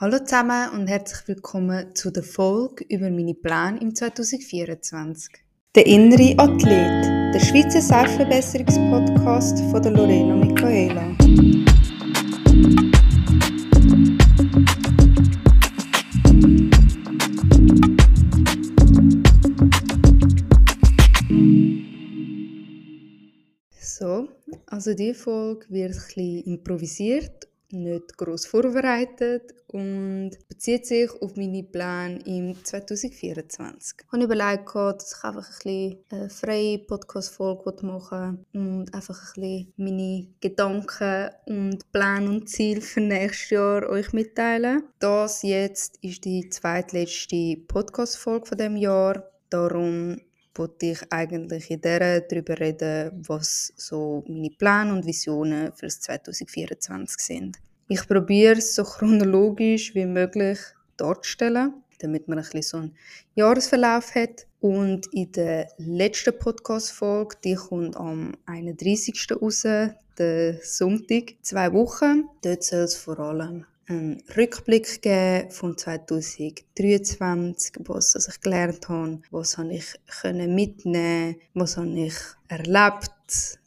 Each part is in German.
Hallo zusammen und herzlich willkommen zu der Folge über meine Pläne im 2024. Der innere Athlet, der Schweizer Selbstverbesserungspodcast von der Lorena Michaela. So, also die Folge wird ein bisschen improvisiert nicht groß vorbereitet und bezieht sich auf meine Pläne im 2024. Ich habe überlegt, dass ich einfach ein bisschen eine freie Podcast-Folge machen und einfach ein bisschen meine Gedanken und Pläne und Ziele für nächstes Jahr euch mitteilen. Das jetzt ist die zweitletzte Podcast-Folge von dem Jahr. Darum wollte ich eigentlich in der darüber reden, was so meine Pläne und Visionen für das 2024 sind. Ich probiere es so chronologisch wie möglich darzustellen, damit man ein bisschen so einen Jahresverlauf hat. Und in der letzten Podcast-Folge, die kommt am 31. raus, der Sonntag, zwei Wochen. Dort soll es vor allem einen Rückblick geben von 2023, was also ich gelernt habe, was habe ich mitnehmen, was habe ich erlebt.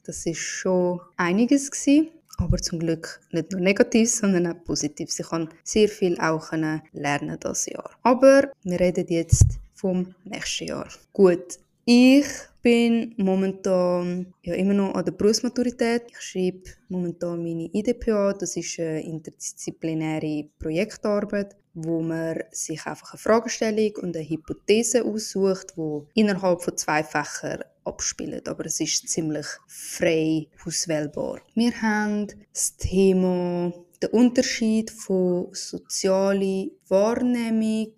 Das ist schon einiges gewesen, aber zum Glück nicht nur negativ, sondern auch positiv. Ich kann sehr viel auch lernen das Jahr. Aber wir reden jetzt vom nächsten Jahr. Gut, ich bin momentan ja, immer noch an der Berufsmaturität. Ich schreibe momentan meine IDPA. Das ist eine interdisziplinäre Projektarbeit, wo man sich einfach eine Fragestellung und eine Hypothese aussucht, wo innerhalb von zwei Fächern abspielt. Aber es ist ziemlich frei auswählbar. Wir haben das Thema der Unterschied von sozialer Wahrnehmung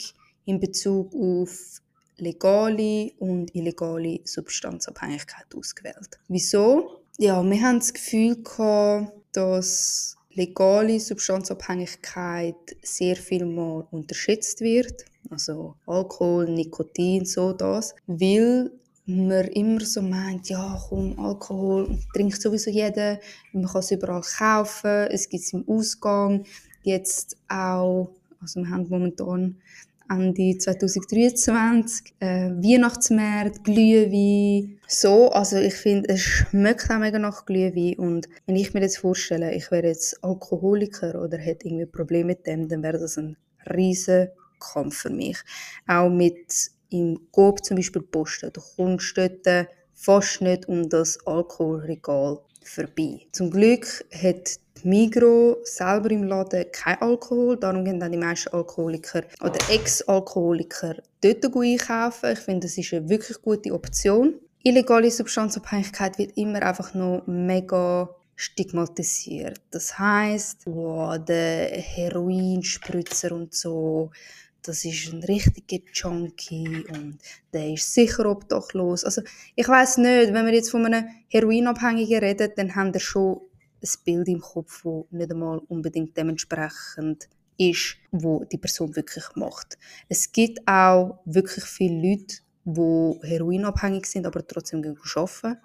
in Bezug auf legale und illegale Substanzabhängigkeit ausgewählt. Wieso? Ja, wir haben das Gefühl gehabt, dass legale Substanzabhängigkeit sehr viel mal unterschätzt wird. Also Alkohol, Nikotin, so das. Weil man immer so meint, ja komm, Alkohol trinkt sowieso jeder, man kann es überall kaufen, es gibt es im Ausgang. Jetzt auch, also wir haben momentan Ende 2023. Äh, Weihnachtsmärkte, Glühwein, so. Also ich finde, es schmeckt auch mega nach Glühwein und wenn ich mir jetzt vorstelle, ich wäre jetzt Alkoholiker oder hätte irgendwie Probleme mit dem, dann wäre das ein riesen Kampf für mich. Auch mit im Coop zum Beispiel posten. Du kommst dort fast nicht um das Alkoholregal vorbei. Zum Glück hat Migro selber im Laden kein Alkohol, darum gehen dann die meisten Alkoholiker oder Ex-Alkoholiker dort einkaufen. Ich finde, das ist eine wirklich gute Option. Illegale Substanzabhängigkeit wird immer einfach noch mega stigmatisiert. Das heißt, wow, der Heroinspritzer und so, das ist ein richtiger Junkie und der ist sicher obdachlos. Also ich weiß nicht, wenn wir jetzt von einem Heroinabhängigen reden, dann haben wir schon ein Bild im Kopf, das nicht einmal unbedingt dementsprechend ist, wo die Person wirklich macht. Es gibt auch wirklich viele Leute, die heroinabhängig sind, aber trotzdem gehen arbeiten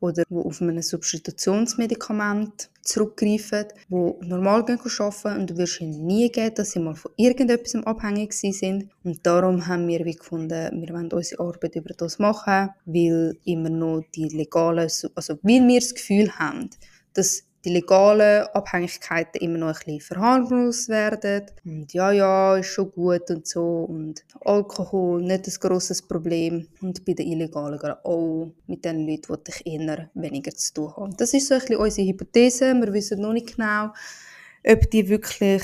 oder die auf ein Substitutionsmedikament zurückgreifen, die normal arbeiten und du wirst ihnen nie geben, dass sie mal von irgendetwas abhängig sind. Und darum haben wir wie gefunden, wir wollen unsere Arbeit über das machen, weil immer noch die legalen, also weil wir das Gefühl haben, dass die legalen Abhängigkeiten immer noch ein bisschen verharmlost werden. Und ja, ja, ist schon gut und so. Und Alkohol, nicht ein grosses Problem. Und bei den Illegalen auch mit den Leuten, die ich eher weniger zu tun habe. Das ist so ein bisschen unsere Hypothese. Wir wissen noch nicht genau, ob die wirklich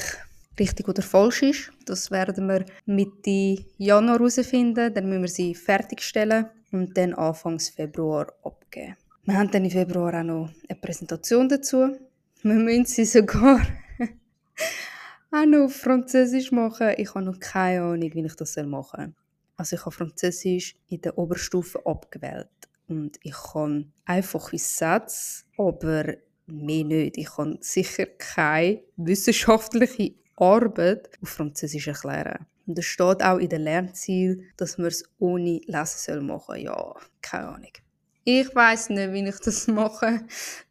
richtig oder falsch ist. Das werden wir Mitte Januar herausfinden. Dann müssen wir sie fertigstellen und dann Anfang Februar abgeben. Wir haben dann im Februar auch noch eine Präsentation dazu. Wir müssen sie sogar auch noch auf Französisch machen. Ich habe noch keine Ahnung, wie ich das machen soll. Also ich habe Französisch in der Oberstufe abgewählt. Und ich kann einfache Sätze, aber mehr nicht. Ich kann sicher keine wissenschaftliche Arbeit auf Französisch erklären. Und es steht auch in den Lernzielen, dass man es ohne Lesen machen soll. Ja, keine Ahnung. Ich weiß nicht, wie ich das mache.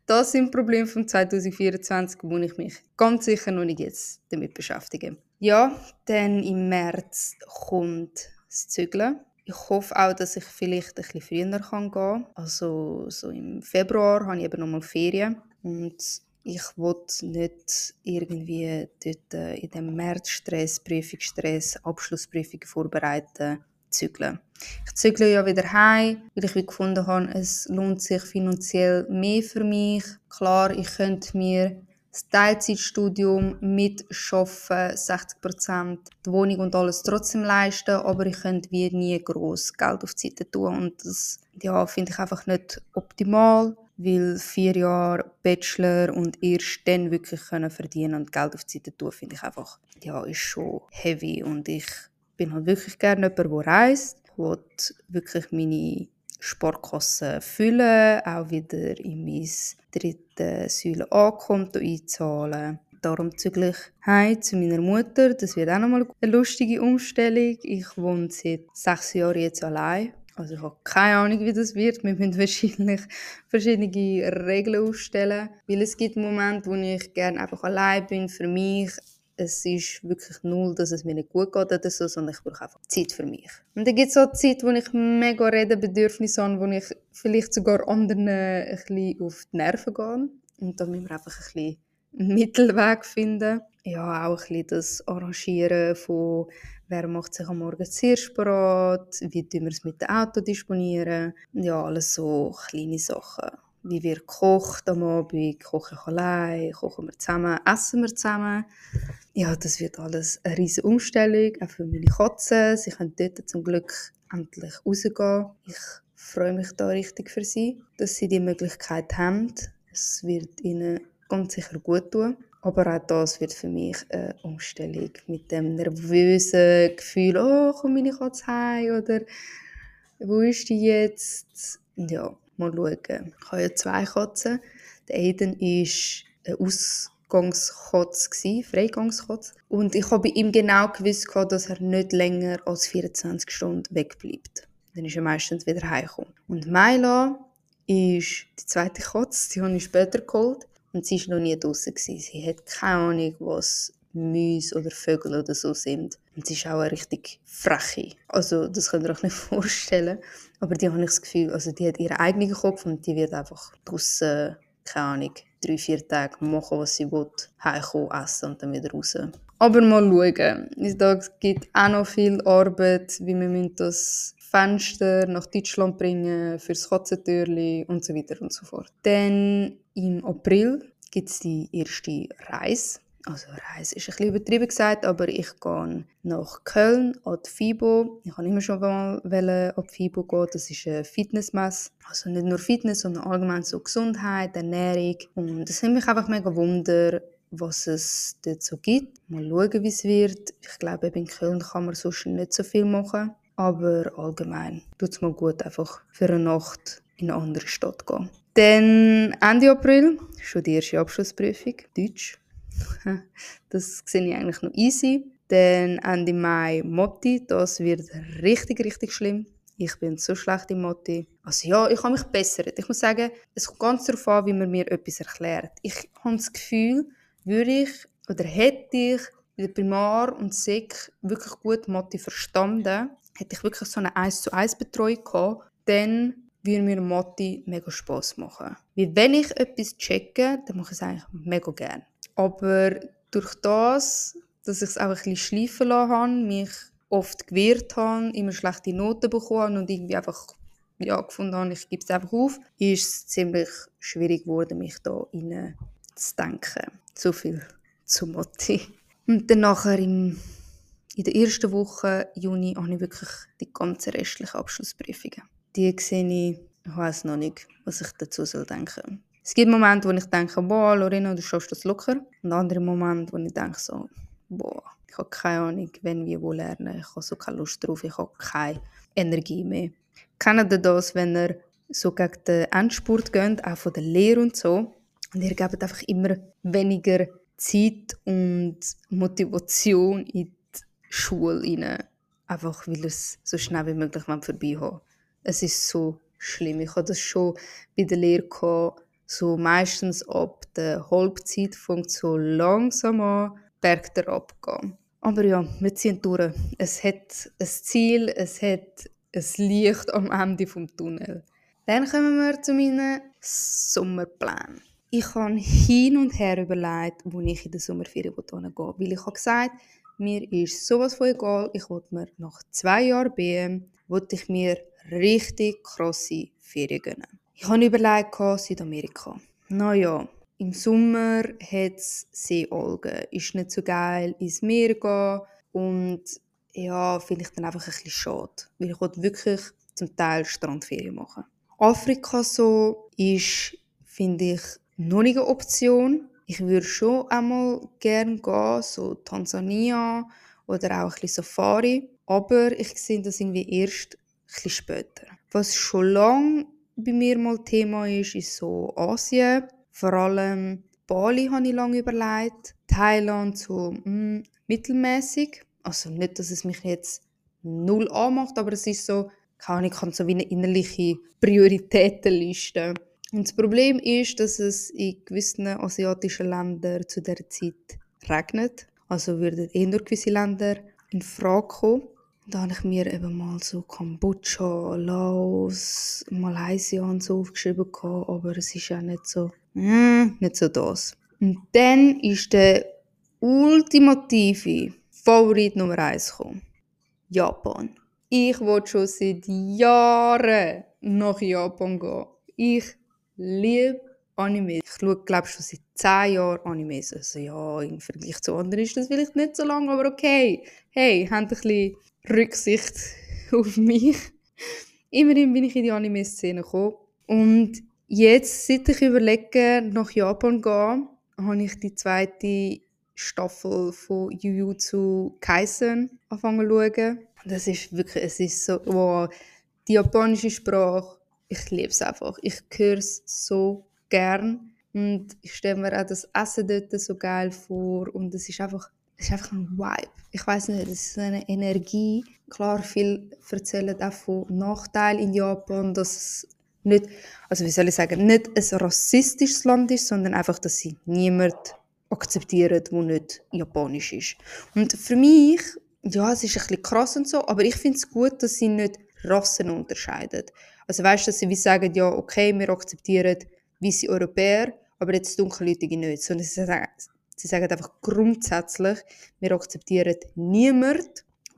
Das sind Probleme von 2024, wo ich mich ganz sicher noch nicht jetzt damit beschäftige. Ja, dann im März kommt das Zügeln. Ich hoffe auch, dass ich vielleicht ein bisschen früher gehen kann. Also so im Februar habe ich eben nochmal Ferien. Und ich will nicht irgendwie dort äh, in dem März Stress, Prüfungsstress, Abschlussprüfungen vorbereiten, zügeln. Ich zügle ja wieder heim, weil ich gefunden habe, es lohnt sich finanziell mehr für mich. Klar, ich könnte mir das Teilzeitstudium mit Arbeiten, 60% die Wohnung und alles trotzdem leisten, aber ich könnte wie nie groß Geld auf die Seite tun und das ja, finde ich einfach nicht optimal, weil vier Jahre Bachelor und erst dann wirklich können verdienen und Geld auf die Seite tun, finde ich einfach, ja, ist schon heavy und ich bin halt wirklich gerne jemand, der reist. Will wirklich meine Sparkasse füllen, auch wieder in mein dritte Säule Ankonto einzahlen. Darum zügel ich heim zu meiner Mutter. Das wird auch nochmal eine lustige Umstellung. Ich wohne seit sechs Jahren jetzt allein. Also ich habe keine Ahnung, wie das wird. Wir müssen wahrscheinlich verschiedene Regeln aufstellen. Weil es gibt Momente, wo ich gerne einfach allein bin, für mich es ist wirklich null, dass es mir nicht gut geht oder so, sondern ich brauche einfach Zeit für mich. Und dann gibt es auch Zeit, wo ich mega Redebedürfnisse habe, wo ich vielleicht sogar anderen ein bisschen auf die Nerven gehe. Und da müssen wir einfach ein bisschen einen Mittelweg finden. Ja, auch ein bisschen das Arrangieren von wer macht sich am Morgen zuerst bereit, wie tun wir es mit dem Auto disponieren. Ja, alles so kleine Sachen wie wir kochen am Abend, koche ich allein, kochen wir zusammen, essen wir zusammen. Ja, das wird alles eine riesige Umstellung, auch für meine Katzen. Sie können dort zum Glück endlich rausgehen. Ich freue mich da richtig für sie, dass sie die Möglichkeit haben. Es wird ihnen ganz sicher gut tun. Aber auch das wird für mich eine Umstellung mit dem nervösen Gefühl, oh, komm meine Katze heim oder wo ist die jetzt? Ja, mal schauen. Ich habe ja zwei Katzen. Der Aiden war ein Ausgangskotz, Freigangskotz. Und ich habe bei ihm genau gewusst, dass er nicht länger als 24 Stunden wegbleibt. Dann ist er meistens wieder heimgekommen. Und Myla ist die zweite Katze, die habe ich später geholt. Und sie war noch nie draußen. Sie hat keine Ahnung, was Mäuse oder Vögel oder so sind. Und sie ist auch eine richtig freche. Also, das könnt ihr euch nicht vorstellen. Aber die habe ich das Gefühl, also die hat ihren eigenen Kopf und die wird einfach draussen, keine Ahnung, drei, vier Tage machen, was sie will, heimkommen, essen und dann wieder raus. Aber mal schauen. Es gibt auch noch viel Arbeit, wie wir das Fenster nach Deutschland bringen, fürs Katzentürli und so weiter und so fort. Dann im April gibt es die erste Reise also Reise ist ein bisschen übertrieben gesagt, aber ich gehe nach Köln an die FIBO. Ich habe immer schon mal an die FIBO gehen. Das ist eine Fitnessmesse. Also nicht nur Fitness, sondern allgemein so Gesundheit, Ernährung. Und es nimmt mich einfach mega Wunder, was es dort so gibt. Mal schauen, wie es wird. Ich glaube, in Köln kann man sonst nicht so viel machen. Aber allgemein tut es mal gut, einfach für eine Nacht in eine andere Stadt gehen. Dann Ende April, schon die erste Abschlussprüfung, Deutsch. Das sehe ich eigentlich noch easy. Dann Ende Mai Motti, das wird richtig, richtig schlimm. Ich bin so schlecht im Motti. Also ja, ich habe mich bessert. Ich muss sagen, es kommt ganz darauf an, wie man mir etwas erklärt. Ich habe das Gefühl, würde ich oder hätte ich in der Primar- und Sek wirklich gut Motti verstanden, hätte ich wirklich so eine 1 zu 1 Betreuung gehabt, dann würde mir Motti mega Spass machen. Weil wenn ich etwas checke, dann mache ich es eigentlich mega gerne. Aber durch das, dass ich es auch ein bisschen schleifen lassen habe, mich oft gewehrt habe, immer schlechte Noten bekommen und irgendwie einfach ja, gefunden habe, ich gebe es einfach auf, ist es ziemlich schwierig geworden, mich da rein zu denken. So viel zu Motti. Und dann nachher im, in der ersten Woche Juni habe ich wirklich die ganzen restlichen Abschlussprüfungen. Die sehe ich, ich weiß noch nicht, was ich dazu soll denken es gibt Momente, wo ich denke, boah, Lorena, du schaffst das locker. Und andere Momente, wo ich denke so, boah, ich habe keine Ahnung, wenn wir wo lernen. Ich habe so keine Lust drauf, ich habe keine Energie mehr. Kennt ihr das, wenn ihr so gegen den Endspurt geht, auch von der Lehre und so, und ihr gebt einfach immer weniger Zeit und Motivation in die Schule rein, einfach weil ihr es so schnell wie möglich vorbei haben Es ist so schlimm. Ich hatte das schon bei der Lehre gehabt, so meistens ab der Halbzeit fängt so langsam an, berg der abgehen. Aber ja, wir ziehen durch. Es hat ein Ziel, es hat ein Licht am Ende des Tunnels. Dann kommen wir zu meinen Sommerplänen. Ich habe hin und her überlegt, wo ich in der Sommerferien gehen will. Weil ich habe gesagt, mir ist sowas von egal. Ich wollte mir nach zwei Jahren BM, wollte ich mir richtig krasse Ferien gönnen. Ich habe überlegt, Südamerika. Naja, im Sommer hat es Seealgen. Ist nicht so geil ins Meer gehen. Und ja, finde ich dann einfach ein bisschen schade. Weil ich wirklich zum Teil Strandferien machen. Afrika so ist, finde ich, noch nicht eine Option. Ich würde schon einmal gerne gehen, so Tansania oder auch ein bisschen Safari. Aber ich sehe das irgendwie erst ein bisschen später. Was schon lange bei mir mal Thema ist, ist so Asien. Vor allem Bali habe ich lange überlegt. Thailand so mh, hm, mittelmäßig. Also nicht, dass es mich jetzt null anmacht, aber es ist so, kann ich habe so wie eine innerliche Prioritätenliste. Und das Problem ist, dass es in gewissen asiatischen Ländern zu der Zeit regnet. Also würden eh nur gewisse Länder in Frage kommen. Da habe ich mir eben mal so Kambodscha, Laos, Malaysia und so aufgeschrieben, aber es ist ja nicht so, mm, nicht so das. Und dann ist der ultimative Favorit Nummer 1 gekommen. Japan. Ich wollte schon seit Jahren nach Japan gehen. Ich liebe Anime. Ich schaue, glaube schon seit 10 Jahren Animes. Also ja, im Vergleich zu anderen ist das vielleicht nicht so lange, aber okay. Hey, habt ein bisschen Rücksicht auf mich. Immerhin bin ich in die Anime-Szene gekommen. Und jetzt, seit ich überlege, nach Japan zu gehen, habe ich die zweite Staffel von Jujutsu Kaisen angefangen zu schauen. Das ist wirklich, es ist so, wow, die japanische Sprache, ich liebe es einfach. Ich höre es so gern und ich stelle mir auch das Essen dort so geil vor und es ist einfach, ist einfach ein Vibe. Ich weiß nicht, es ist eine Energie. Klar, viele erzählen auch von Nachteilen in Japan, dass es nicht, also wie soll ich sagen, nicht ein rassistisches Land ist, sondern einfach, dass sie niemand akzeptieren, der nicht japanisch ist. Und für mich, ja, es ist ein bisschen krass und so, aber ich finde es gut, dass sie nicht Rassen unterscheiden. Also weißt du, dass sie wie sagen, ja, okay, wir akzeptieren weiße Europäer, aber jetzt Dunkelhäutige nicht. Sondern sie sagen, sie sagen einfach grundsätzlich, wir akzeptieren niemanden,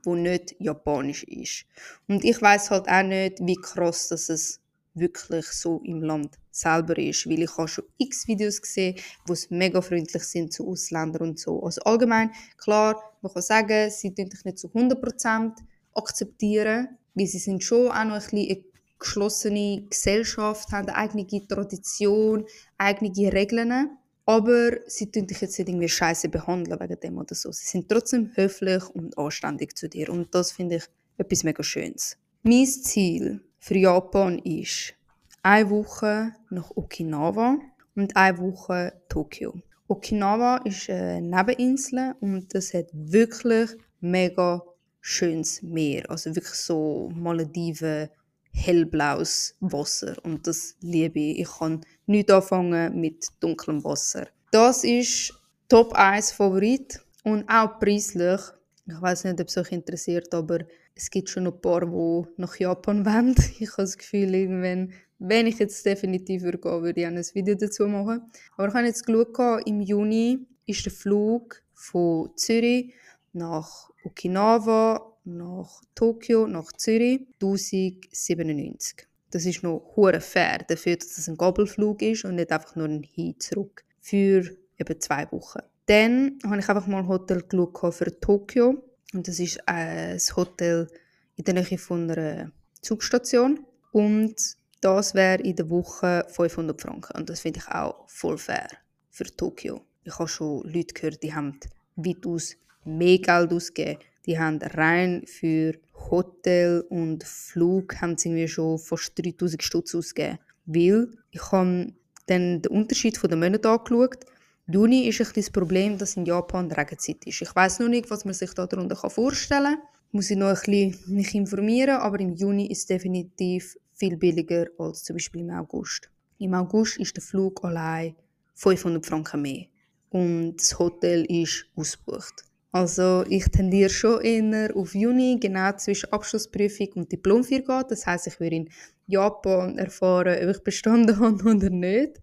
der nicht japanisch ist. Und ich weiß halt auch nicht, wie krass dass es wirklich so im Land selber ist, weil ich habe schon x Videos gesehen, wo es mega freundlich sind zu Ausländern und so. Also allgemein, klar, man kann sagen, sie tun dich nicht zu 100% akzeptieren, weil sie sind schon auch noch ein bisschen eine geschlossene Gesellschaft, haben eine eigene Tradition, eigene Regeln, aber sie tun dich jetzt nicht irgendwie scheiße behandeln wegen dem oder so. Sie sind trotzdem höflich und anständig zu dir und das finde ich etwas mega Schönes. Mein Ziel für Japan ist eine Woche nach Okinawa und eine Woche Tokio. Okinawa ist eine Nebeninsel und das hat wirklich mega schönes Meer. Also wirklich so Malediven, hellblaues Wasser. Und das liebe ich. Ich kann nicht anfangen mit dunklem Wasser. Das ist Top 1 Favorit und auch preislich. Ich weiß nicht, ob es euch interessiert, aber es gibt schon ein paar, die nach Japan wollen. Ich habe das Gefühl, irgendwann, wenn ich jetzt definitiv würde würde ich auch ein Video dazu machen. Aber ich habe jetzt geschaut, im Juni ist der Flug von Zürich nach Okinawa, nach Tokio, nach Zürich, 1097. Das ist noch hure fair, dafür, dass es ein Gabelflug ist und nicht einfach nur ein Hin-Zurück. Für eben zwei Wochen. Dann habe ich einfach mal ein Hotel für Tokio und das ist ein Hotel in der Nähe von einer Zugstation. Und das wäre in der Woche 500 Franken. Und das finde ich auch voll fair für Tokio. Ich habe schon Leute gehört, die haben weitaus mehr Geld ausgegeben. Die haben rein für Hotel und Flug haben sie irgendwie schon fast 3000 Stutz ausgegeben. Weil ich habe dann den Unterschied von den Monaten angeschaut Juni ist ein das Problem, dass in Japan Regenzeit ist. Ich weiß noch nicht, was man sich darunter vorstellen kann. Muss ich noch ein bisschen informieren, aber im Juni ist es definitiv viel billiger als zum Beispiel im August. Im August ist der Flug allein 500 Franken mehr und das Hotel ist ausgebucht. Also ich tendiere schon eher auf Juni, genau zwischen Abschlussprüfung und Diplomfeier Das heißt, ich würde in Japan erfahren, ob ich bestanden habe oder nicht.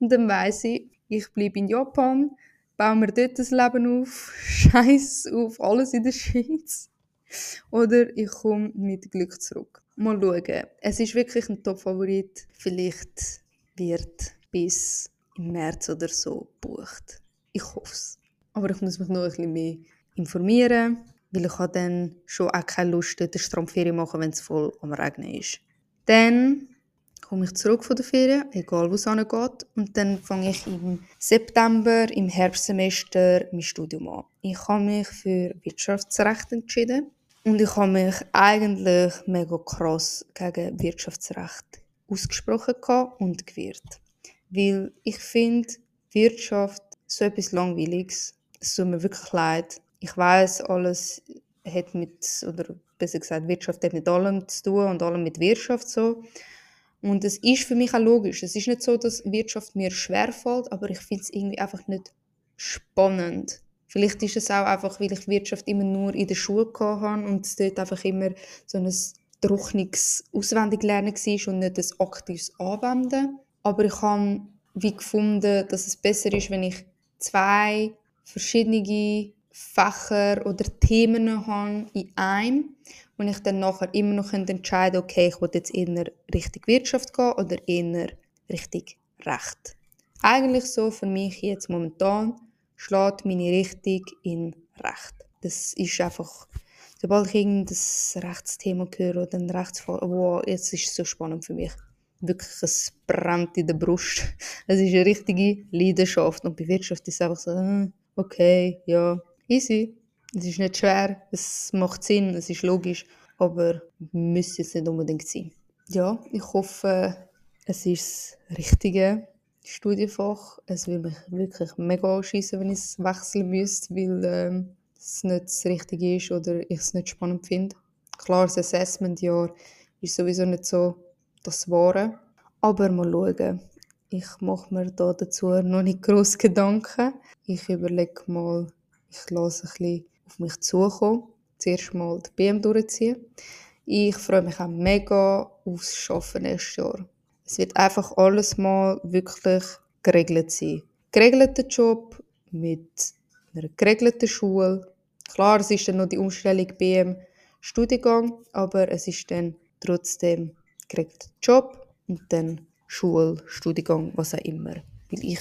Und dann weiß ich, ich bleibe in Japan, baue mir dort das Leben auf, scheiß auf alles in der Schweiz. Oder ich komme mit Glück zurück. Mal schauen. Es ist wirklich ein Top-Favorit. Vielleicht wird bis im März oder so gebucht. Ich hoffe es. Aber ich muss mich noch ein bisschen mehr informieren, weil ich habe dann schon auch keine Lust, dort eine Strandferien machen, wenn es voll am Regnen ist. Dann komme ich zurück von der Ferien, egal wo es geht. Und dann fange ich im September, im Herbstsemester, mein Studium an. Ich habe mich für Wirtschaftsrecht entschieden. Und ich habe mich eigentlich mega krass gegen Wirtschaftsrecht ausgesprochen und gewehrt. Weil ich finde, Wirtschaft so etwas Langweiliges. Es tut mir wirklich leid. Ich weiß, alles hat mit, oder besser gesagt, Wirtschaft hat mit allem zu tun und allem mit Wirtschaft so. Und es ist für mich auch logisch. Es ist nicht so, dass Wirtschaft mir schwerfällt, aber ich finde es irgendwie einfach nicht spannend. Vielleicht ist es auch einfach, weil ich Wirtschaft immer nur in der Schule hatte und es dort einfach immer so ein trockenes Auswendiglernen war und nicht ein aktives Anwenden. Aber ich habe wie gefunden, dass es besser ist, wenn ich zwei verschiedene Fächer oder Themen habe in einem und ich dann nachher immer noch entscheiden okay, ich will jetzt eher Richtung Wirtschaft gehen oder eher Richtung Recht. Eigentlich so für mich jetzt momentan schlägt meine Richtung in Recht. Das ist einfach, sobald ich irgendein Rechtsthema höre oder ein Rechtsfall, wow, jetzt ist es so spannend für mich. Wirklich, es brennt in der Brust. Es ist eine richtige Leidenschaft. Und bei Wirtschaft ist es einfach so, äh, okay, ja, easy. Es ist nicht schwer, es macht Sinn, es ist logisch, aber müsste es nicht unbedingt sein. Ja, ich hoffe, es ist das richtige Studienfach. Es würde mich wirklich mega anschiessen, wenn ich es wechseln müsste, weil ähm, es nicht das Richtige ist oder ich es nicht spannend finde. Klar, das Assessment-Jahr ist sowieso nicht so das Wahre. Aber mal schauen. Ich mache mir da dazu noch nicht groß Gedanken. Ich überlege mal, ich lasse ein bisschen auf mich zukommen. Zuerst mal die BM durchziehen. Ich freue mich auch mega aufs Arbeiten nächstes Jahr. Es wird einfach alles mal wirklich geregelt sein. Geregelter Job mit einer geregelten Schule. Klar, es ist dann noch die Umstellung BM Studiengang, aber es ist dann trotzdem geregelter Job und dann Schule, Studiengang, was auch immer. Weil ich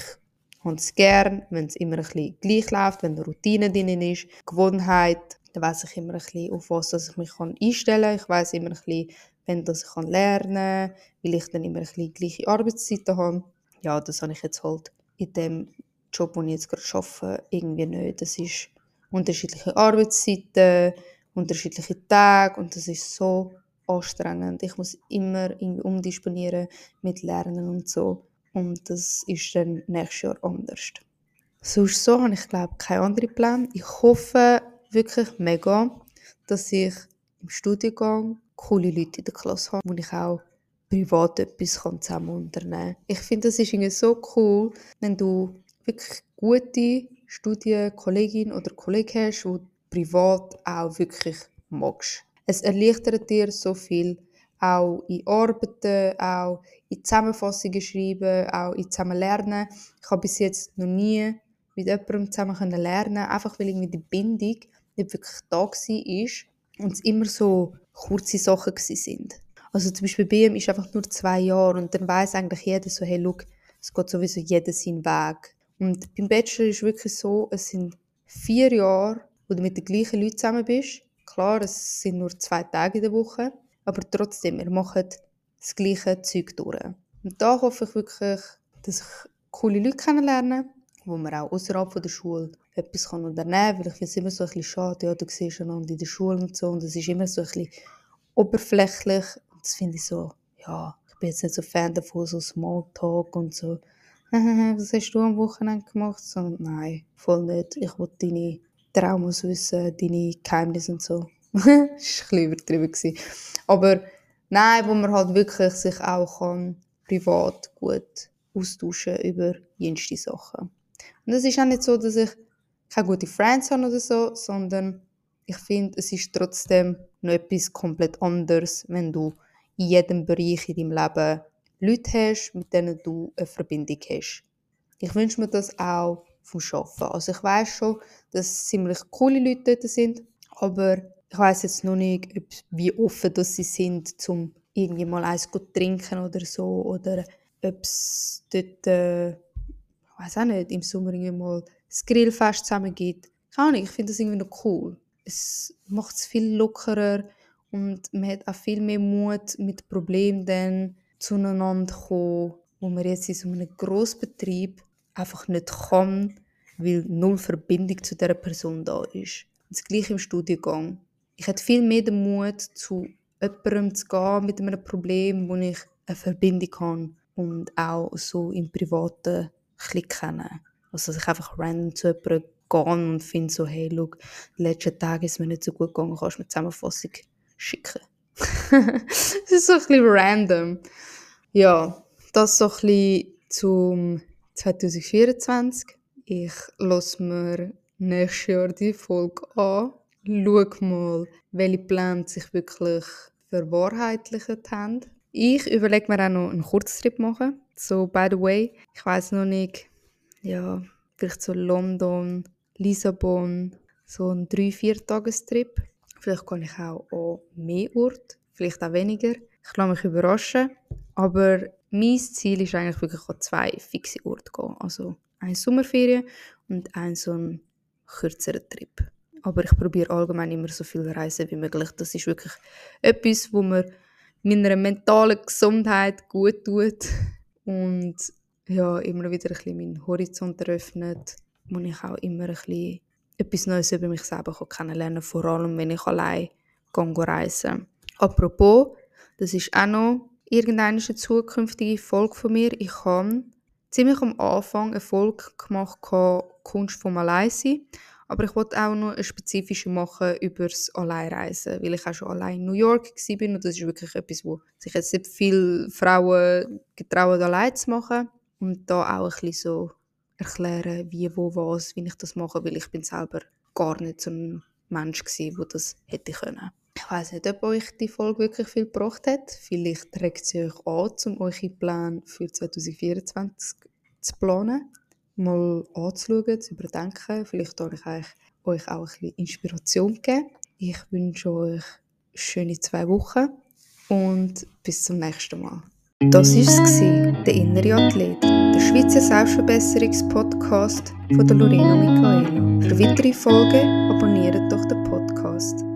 habe es gern, wenn es immer ein bisschen gleich läuft, wenn eine Routine drin ist, Gewohnheit, dann weiß ich immer ein bisschen, auf was ich mich einstellen kann. Ich weiß immer ein bisschen, wenn dass ich lernen kann, weil ich dann immer ein bisschen gleiche Arbeitszeiten habe. Ja, das habe ich jetzt halt in dem Job, den ich jetzt gerade arbeite, irgendwie nicht. Das ist unterschiedliche Arbeitszeiten, unterschiedliche Tage und das ist so anstrengend. Ich muss immer irgendwie umdisponieren mit Lernen und so. Und das ist dann nächstes Jahr anders. Sonst so habe ich glaube keine anderen Pläne. Ich hoffe wirklich mega, dass ich im Studiengang coole Leute in der Klasse habe, wo ich auch privat etwas zusammen unternehmen kann. Ich finde, das ist irgendwie so cool, wenn du wirklich gute Studienkollegin oder Kollegen hast, die privat auch wirklich magst. Es erleichtert dir so viel, auch in Arbeiten, auch in Zusammenfassungen schreiben, auch in Zusammenlernen. Ich habe bis jetzt noch nie mit jemandem zusammen lernen einfach weil irgendwie die Bindung nicht wirklich da war und es immer so kurze Sachen sind. Also zum Beispiel bei ihm ist einfach nur zwei Jahre und dann weiß eigentlich jeder so, hey, look, es geht sowieso jeder seinen Weg. Und beim Bachelor ist es wirklich so, es sind vier Jahre, wo du mit den gleichen Leuten zusammen bist. Klar, es sind nur zwei Tage in der Woche, aber trotzdem, wir machen das gleiche Zeug durch. Und da hoffe ich wirklich, dass ich coole Leute kennenlerne, wo man auch außerhalb der Schule etwas kann unternehmen kann, weil ich finde es immer so ein bisschen schade, ja, du siehst einander in der Schule und so, und es ist immer so ein bisschen oberflächlich, und das finde ich so, ja, ich bin jetzt nicht so Fan davon, so Smalltalk und so, was hast du am Wochenende gemacht? So, nein, voll nicht, ich will deine Traumas wissen, deine Geheimnisse und so. das war ein bisschen übertrieben. Aber nein, wo man halt wirklich sich auch kann, privat gut austauschen über jenste Sachen. Und es ist auch nicht so, dass ich keine guten Friends habe oder so, sondern ich finde, es ist trotzdem noch etwas komplett anderes, wenn du in jedem Bereich in deinem Leben Leute hast, mit denen du eine Verbindung hast. Ich wünsche mir das auch vom Arbeiten. Also ich weiß schon, dass ziemlich coole Leute dort sind, aber ich weiß jetzt noch nicht, wie offen dass sie sind, zum irgendwie mal eins zu trinken oder so, oder ob es dort, äh, ich weiß auch nicht, im Sommer irgendwie mal das Grillfest zusammen gibt. Keine Ahnung, ich finde das irgendwie noch cool. Es macht es viel lockerer und man hat auch viel mehr Mut, mit Problemen dann zueinander zu kommen, wo man jetzt in so einem Grossbetrieb einfach nicht kann, weil null Verbindung zu dieser Person da ist. Das gleiche im Studiengang. Ich hätte viel mehr den Mut, zu jemandem zu gehen mit einem Problem, wo ich eine Verbindung habe und auch so im Privaten ein kennen. Also dass ich einfach random zu jemandem gehe und finde so, hey, schau, die letzten Tage ist mir nicht so gut gegangen, kannst du mir Zusammenfassung schicken? das ist so ein bisschen random. Ja, das so ein bisschen zum 2024. Ich lasse mir nächstes Jahr die Folge an. Schau mal, welche Pläne sich wirklich verwahrheitlicht haben. Ich überlege mir auch noch einen Kurztrip machen. So, by the way, ich weiß noch nicht, ja, vielleicht so London, Lissabon, so ein 3-4-Tagestrip. Vielleicht kann ich auch an mehr Orte, vielleicht auch weniger. Ich lasse mich überraschen. Aber mein Ziel ist eigentlich wirklich an zwei fixe Orte gehen. Also eine Sommerferien und ein so ein kürzerer Trip. Aber ich probiere allgemein immer so viel reisen wie möglich. Das ist wirklich etwas, wo mir meiner mentalen Gesundheit gut tut und ja, immer wieder ein bisschen meinen Horizont eröffnet, wo ich auch immer ein bisschen etwas Neues über mich selber kennenlernen kann, vor allem wenn ich allein reisen Apropos, das ist auch noch irgendeine zukünftige Folge von mir. Ich habe ziemlich am Anfang eine Folge gemacht, Kunst vom Alleinsein. Aber ich wollte auch noch eine spezifische machen über das Alleinreisen, weil ich auch schon allein in New York war und das ist wirklich etwas, wo sich jetzt nicht viele Frauen getrauen, allein zu machen. Und da auch ein bisschen so erklären, wie, wo, was, wie ich das mache, weil ich bin selber gar nicht so ein Mensch war, der das hätte können. Ich weiß nicht, ob euch die Folge wirklich viel gebracht hat. Vielleicht trägt sie euch an, um eure Pläne für 2024 zu planen mal anzuschauen, zu überdenken. Vielleicht euch, euch auch ein bisschen Inspiration geben. Ich wünsche euch schöne zwei Wochen und bis zum nächsten Mal. Das war es, der innere Athlet, der Schweizer Selbstverbesserungspodcast von der Lorena Michaela. Für weitere Folgen abonniert doch den Podcast.